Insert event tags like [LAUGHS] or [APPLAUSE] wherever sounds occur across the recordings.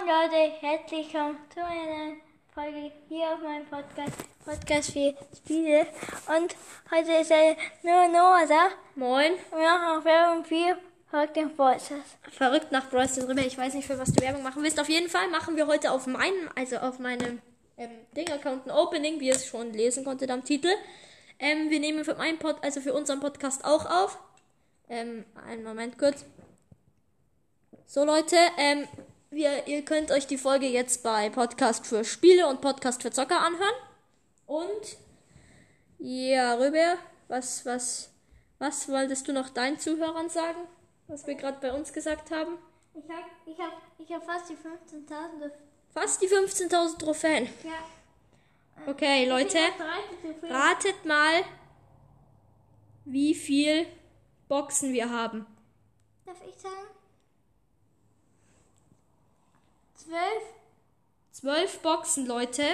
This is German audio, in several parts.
Moin Leute, herzlich willkommen zu einer Folge hier auf meinem Podcast, Podcast für Spiele. Und heute ist ja nur Noah da. Moin. Wir machen auch Werbung für Verrückt den Bolzers. Verrückt nach Bros. drüber. Ich weiß nicht, für was du Werbung machen willst. Auf jeden Fall machen wir heute auf meinem, also auf meinem ähm, Ding-Account ein Opening, wie ihr es schon lesen konntet am Titel. Ähm, wir nehmen für meinen Pod, also für unseren Podcast auch auf. Ähm, einen Moment kurz. So Leute, ähm, wir, ihr könnt euch die Folge jetzt bei Podcast für Spiele und Podcast für Zocker anhören. Und ja, Rüber, was, was, was wolltest du noch deinen Zuhörern sagen, was wir gerade bei uns gesagt haben? Ich hab, ich hab, ich hab fast die 15.000. Fast die 15.000 Trophäen. Ja. Okay, Leute, Ich hab 30 Trophäen. ratet mal, wie viel Boxen wir haben. Darf ich sagen? 12? Zwölf Boxen, Leute,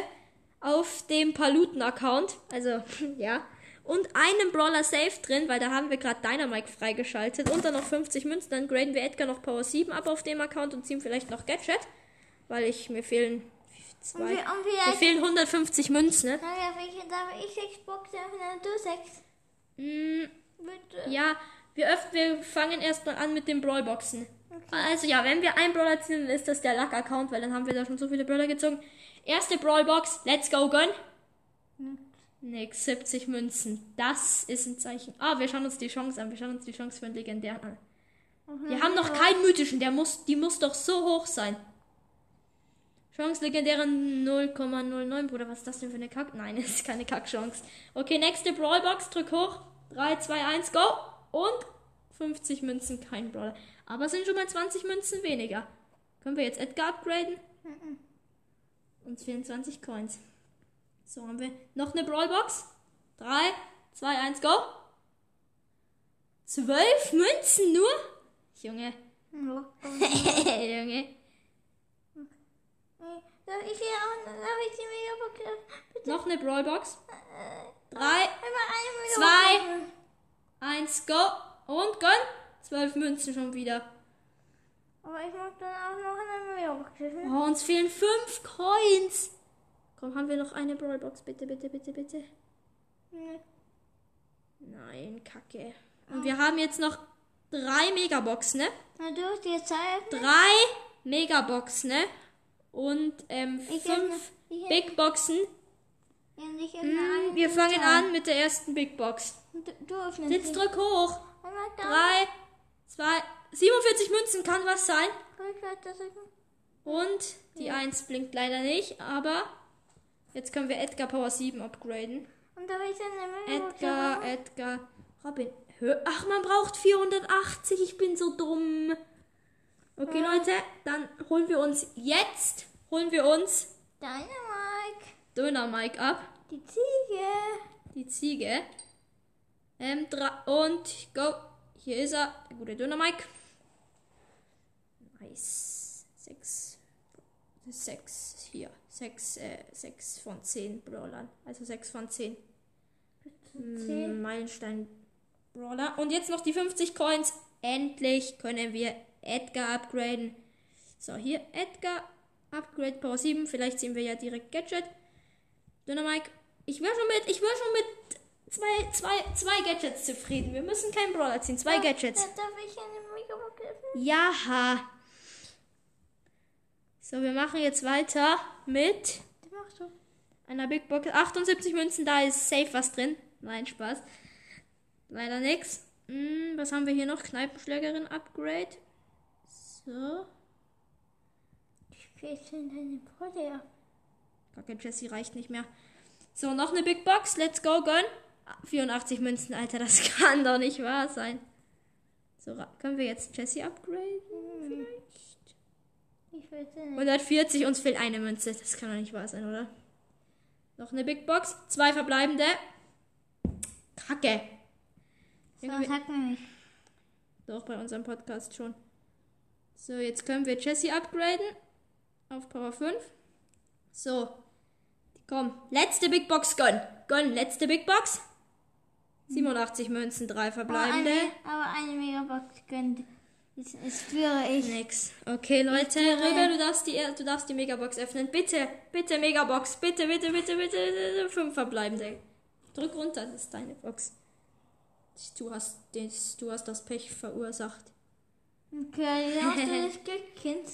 auf dem Paluten-Account. Also, [LAUGHS] ja. Und einen Brawler Safe drin, weil da haben wir gerade Dynamite freigeschaltet. Und dann noch 50 Münzen. Dann graden wir Edgar noch Power 7 ab auf dem Account und ziehen vielleicht noch Gadget. Weil ich, mir fehlen zwei. Und, wir, und Mir vielleicht. fehlen 150 Münzen, ne? Darf ich, darf ich 6 Boxen öffnen und du 6? Mm, Bitte. ja, wir, öff wir fangen erstmal an mit den Brawlboxen. Also ja, wenn wir einen Brawler ziehen, ist das der Luck-Account, weil dann haben wir da schon so viele Brawler gezogen. Erste Brawlbox, let's go, gun. Nix, 70 Münzen. Das ist ein Zeichen. Ah, wir schauen uns die Chance an. Wir schauen uns die Chance für einen legendären an. Wir haben noch keinen mythischen, der muss, die muss doch so hoch sein. Chance legendäre 0,09, Bruder. Was ist das denn für eine Kack? Nein, [LAUGHS] es ist keine Kackchance. Okay, nächste Brawlbox. Drück hoch. 3, 2, 1, go. Und 50 Münzen, kein Brawler. Aber es sind schon mal 20 Münzen weniger. Können wir jetzt Edgar upgraden? Uns fehlen 20 Coins. So haben wir noch eine Brawlbox. 3, 2, 1, go. 12 Münzen nur? Junge. [LAUGHS] Junge. Darf ich hier auch, darf ich die Megabox öffnen? Bitte. Noch eine Brawlbox. Äh, 3, einmal eine Zwei. Megabox. öffnen. 1, go. Und gönn. 12 Münzen schon wieder. Aber ich mag dann auch noch eine Megabox öffnen. Oh, uns fehlen 5 Coins. Komm, haben wir noch eine Brawlbox? Bitte, bitte, bitte, bitte. Nee. Nein, kacke. Und wir haben jetzt noch drei Megaboxen, ne? Na, du hast die Zeit. Drei Megaboxen, ne? Und ähm, fünf Big Boxen. Hm, wir fangen an mit der ersten Big Box. Du, du öffnest Jetzt drück hoch. Da. Drei, zwei, 47 Münzen kann was sein. Und die 1 blinkt leider nicht, aber jetzt können wir Edgar Power 7 upgraden. Und da eine Megabox. Edgar, Edgar, Robin. Ach, man braucht 480. Ich bin so dumm. Okay, Leute, dann holen wir uns jetzt, holen wir uns Deine Mike. Döner Mike ab. Die Ziege. Die Ziege. Ähm, dra- und go. Hier ist er, der gute Döner Mike. Nice. Sechs. Sechs. Hier. Sechs, äh, sechs von zehn Brawlern. Also sechs von zehn. Mm, Meilenstein Brawler. Und jetzt noch die 50 Coins. Endlich können wir Edgar upgraden. So, hier Edgar. Upgrade Power 7. Vielleicht sehen wir ja direkt Gadget. Dynamike. Ich wäre schon mit, ich wäre schon mit zwei, zwei, zwei Gadgets zufrieden. Wir müssen keinen Brawler ziehen. Zwei Gadgets. Da darf ich eine Megabox öffnen? Ja. So, wir machen jetzt weiter mit einer Big Box. 78 Münzen, da ist safe was drin. Nein, Spaß. Leider nix. Hm, was haben wir hier noch? Kneipenschlägerin Upgrade. So. Ich in deine Brille ab. Kacke, Jessie reicht nicht mehr. So, noch eine Big Box. Let's go, gönn. 84 Münzen, Alter, das [LAUGHS] kann doch nicht wahr sein. So, können wir jetzt Jessie upgraden? Vielleicht? Ich weiß nicht. 140, uns fehlt eine Münze. Das kann doch nicht wahr sein, oder? Noch eine Big Box. Zwei verbleibende. Kacke. So, sag mir nicht. Doch, bei unserem Podcast schon. So, jetzt können wir Jessie upgraden. Auf Power 5. So. Komm, letzte Big Box, gönn. Gönn, letzte Big Box. 87 Münzen, drei Aber verbleibende. eine, aber eine Megabox gönnt. Jetzt, jetzt führe ich. Nix. Okay, Leute, Rüber, du darfst die, du darfst die Megabox öffnen. Bitte, bitte, Megabox. Bitte, bitte, bitte, bitte, bitte. Fünf verbleibende. Drück runter, das ist deine Box. Du hast, das, du hast das Pech verursacht. Okay, [LAUGHS] hast du das Glück, Kind.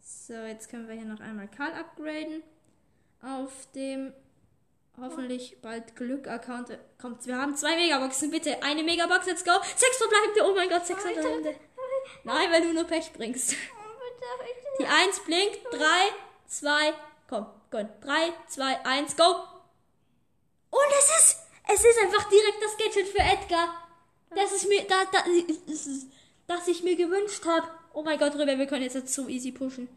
So, jetzt können wir hier noch einmal Karl upgraden. Auf dem hoffentlich bald Glück-Account kommt. Wir haben zwei Megaboxen, bitte. Eine Megabox, let's go. Sechs verbleibende. Oh mein Gott, sechs verbleibende. Nein, weil du nur Pech bringst. Die 1 blinkt. 3, 2, komm, gönn. 3, 2, 1, go. Und es ist, es ist einfach direkt das Gadget für Edgar. Das ist mir, da, da, das ich mir gewünscht habe. Oh mein Gott, Rüber, wir können jetzt so easy pushen.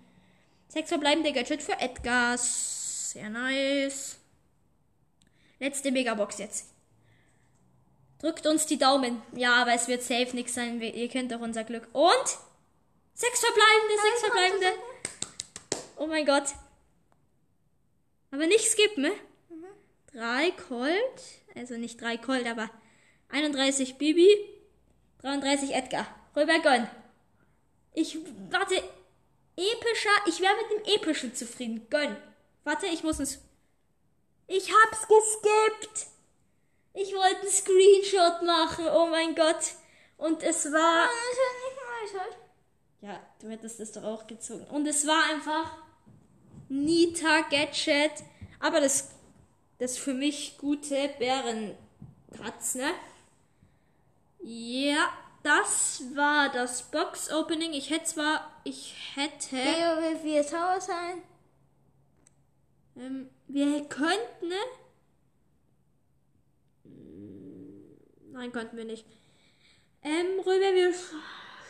Sechs verbleibende Gadget für Edgar. Sehr nice. Letzte Megabox jetzt. Drückt uns die Daumen. Ja, aber es wird safe nichts sein. Ihr kennt doch unser Glück. Und? Sechs verbleibende, sechs verbleibende. Oh mein Gott. Aber nicht skippen, ne? Mhm. Drei Colt. Also nicht drei Colt, aber 31 Bibi. 33 Edgar. Rüber gönn. Ich, warte. Epischer. Ich wäre mit dem Epischen zufrieden. Gönn. Warte, ich muss es. Ich hab's geskippt. Ich wollte einen Screenshot machen, oh mein Gott. Und es war. Ja, du hättest es doch auch gezogen. Und es war einfach Nita Gadget. Aber das, das für mich gute Bärenkratz, ne? Ja, das war das Box Opening. Ich hätte zwar, ich hätte. Tower sein? Ähm, wir könnten, ne? Nein, konnten wir nicht. Ähm, Römer, wir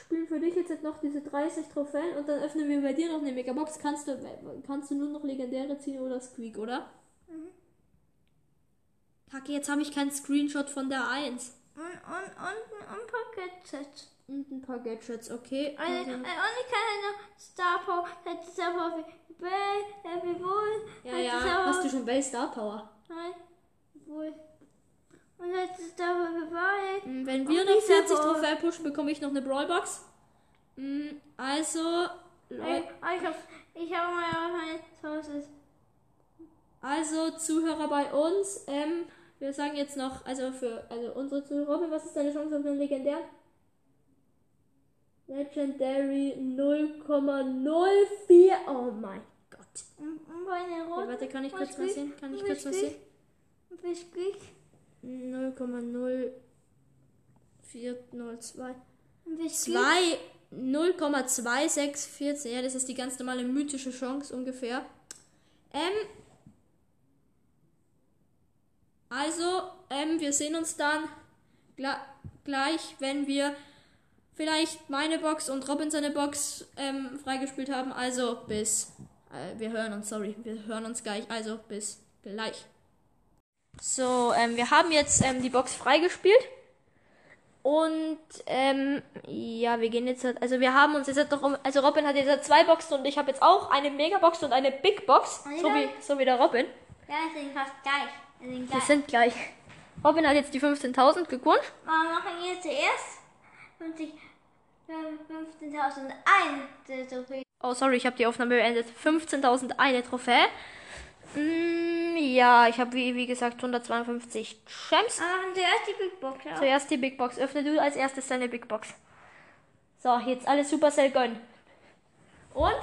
spielen für dich jetzt noch diese 30 Trophäen und dann öffnen wir bei dir noch eine Megabox. Kannst du, kannst du nur noch Legendäre ziehen oder Squeak, oder? Mhm. Kacke, jetzt habe ich keinen Screenshot von der 1. Und, und, und, ein paar Gadgets. Und ein paar Gadgets, okay. Also, und, und ich kann noch Star Power, Star Power, Bell, wie wohl. Ja, ja, hast du schon Bell Star Power? Nein, wohl. Und jetzt ist aber vorbei. Wenn wir noch 40 Trophäen pushen, bekomme ich noch eine Brawlbox. Mm, also, Leute. Ich habe ich hab mal meine Sources. Also, Zuhörer bei uns, ähm, wir sagen jetzt noch, also für also unsere Zuhörer, was ist deine Chance auf einen Legendär? Legendary 0,04. Oh mein Gott. Und meine Rote. Okay, warte, kann ich kurz was sehen? Kann ich kurz was sehen? Biskuit. 0,0402. 2 0,2614. Ja, das ist die ganz normale mythische Chance ungefähr. Ähm. Also, ähm, wir sehen uns dann gleich, wenn wir vielleicht meine Box und Robin seine Box ähm, freigespielt haben. Also bis. Äh, wir hören uns, sorry, wir hören uns gleich. Also bis gleich. So, ähm, wir haben jetzt ähm, die Box freigespielt. Und ähm, ja, wir gehen jetzt, halt, also wir haben uns jetzt noch um, also Robin hat jetzt zwei Boxen und ich habe jetzt auch eine Megabox und eine Big Box, so wie, so wie der Robin. Ja, die sind fast gleich. Die sind gleich. Die sind gleich. Robin hat jetzt die 15.000 gekunst. Wir machen jetzt zuerst 15.001 Trophäe. Oh, sorry, ich habe die Aufnahme beendet. 15.001 Trophäe. Mm, ja, ich habe wie, wie gesagt 152 Gems. Ah, zuerst die Big Box, ja. Zuerst die Big Box. Öffne du als erstes deine Big Box. So, jetzt alle Supercell gönnen. Und?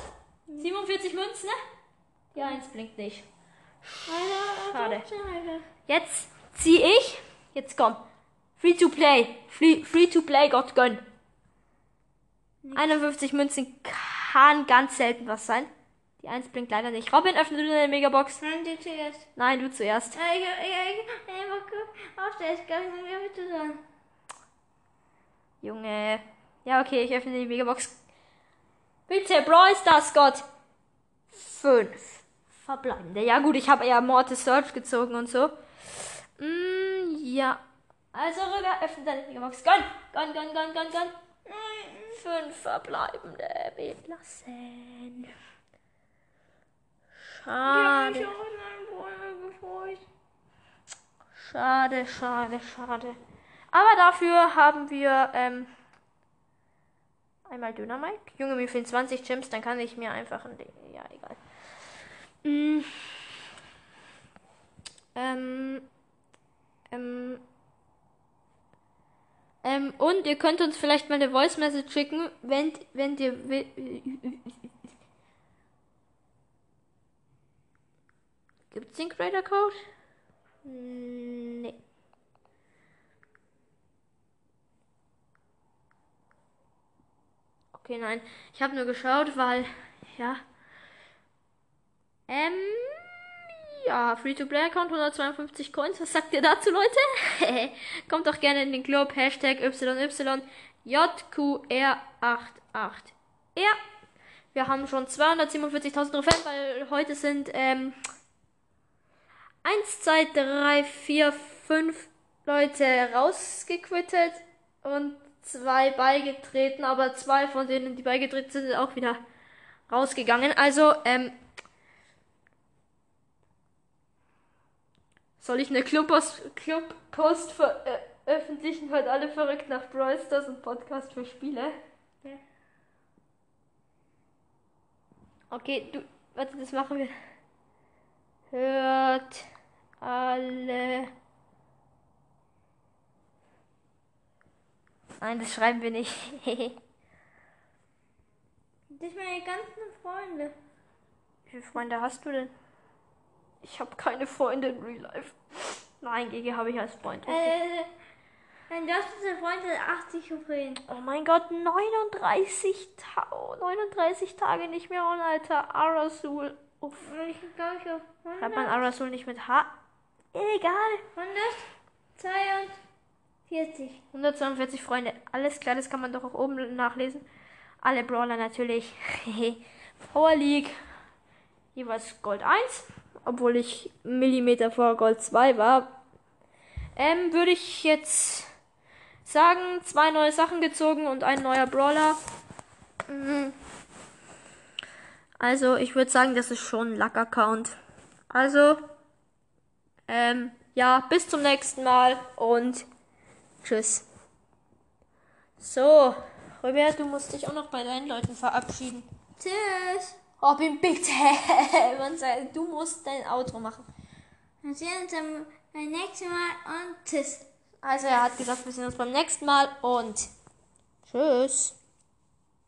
47 Münzen, ne? Ja, eins blinkt nicht. Schade. Jetzt zieh ich. Jetzt komm. Free to play. Free, free to play, Gott gönn. 51 Münzen kann ganz selten was sein. Die 1 blinkt leider nicht. Robin, öffne du deine Megabox. Nein, du zuerst. Nein, du zuerst. Junge. Ja, okay, ich öffne die Megabox. Bitte, Brawl Stars Gott. 5 verbleibende. Ja gut, ich habe ja Mortis Search gezogen und so. Mm, ja. Also rüber, öffne deine Megabox. Gönn, gönn, gönn, gönn, gönn, gönn. Fünf verbleibende. Weglassen. Schade. Schade, schade, schade. Aber dafür haben wir ähm, Einmal Dynamite. Junge, mir fehlen 20 Gems, dann kann ich mir einfach ein Ding. Ja, egal. Mm. Ähm. Ähm. Ähm, und ihr könnt uns vielleicht mal eine Voice Message schicken, wenn, wenn ihr. Gibt's den Creator Code? Nee. Okay, nein. Ich habe nur geschaut, weil, ja. Ähm, ja, Free-to-Play-Account, 152 Coins. Was sagt ihr dazu, Leute? [LAUGHS] Kommt doch gerne in den Club. Hashtag YYJQR88. Ja. Wir haben schon 247.000 Trophäen, weil heute sind, ähm, 1, 2, 3, 4, 5 Leute rausgequittet und zwei beigetreten, aber zwei von denen, die beigetreten sind, sind auch wieder rausgegangen. Also, ähm, soll ich eine Clubpost, Clubpost veröffentlichen? Hört alle verrückt nach Brawl Stars und Podcast für Spiele. Ja. Okay, du, warte, das machen wir. Hört alle Nein, das schreiben wir nicht. [LAUGHS] das sind meine ganzen Freunde. Wie viele Freunde hast du denn? Ich habe keine Freunde in Real Life. Nein, GG habe ich als Freund. Okay. Äh, mein bester Freund hat 80 Trophäen. Oh mein Gott, 39, Ta 39 Tage nicht mehr on, Alter. Arasul. Uff. Ich glaube, ich auf 100. Schreibt man Arasul nicht mit H? Egal. 102 40. 142 Freunde. Alles klar, das kann man doch auch oben nachlesen. Alle Brawler natürlich. [LAUGHS] Power League. Jeweils Gold 1. Obwohl ich Millimeter vor Gold 2 war. Ähm, würde ich jetzt sagen, zwei neue Sachen gezogen und ein neuer Brawler. Mhm. Also, ich würde sagen, das ist schon ein Luck-Account. Also, ähm, ja, bis zum nächsten Mal und Tschüss. So, Robert, du musst dich auch noch bei deinen Leuten verabschieden. Tschüss. Robin, bitte. [LAUGHS] du musst dein Outro machen. Wir sehen uns beim nächsten Mal und tschüss. Also er hat gesagt, wir sehen uns beim nächsten Mal und tschüss.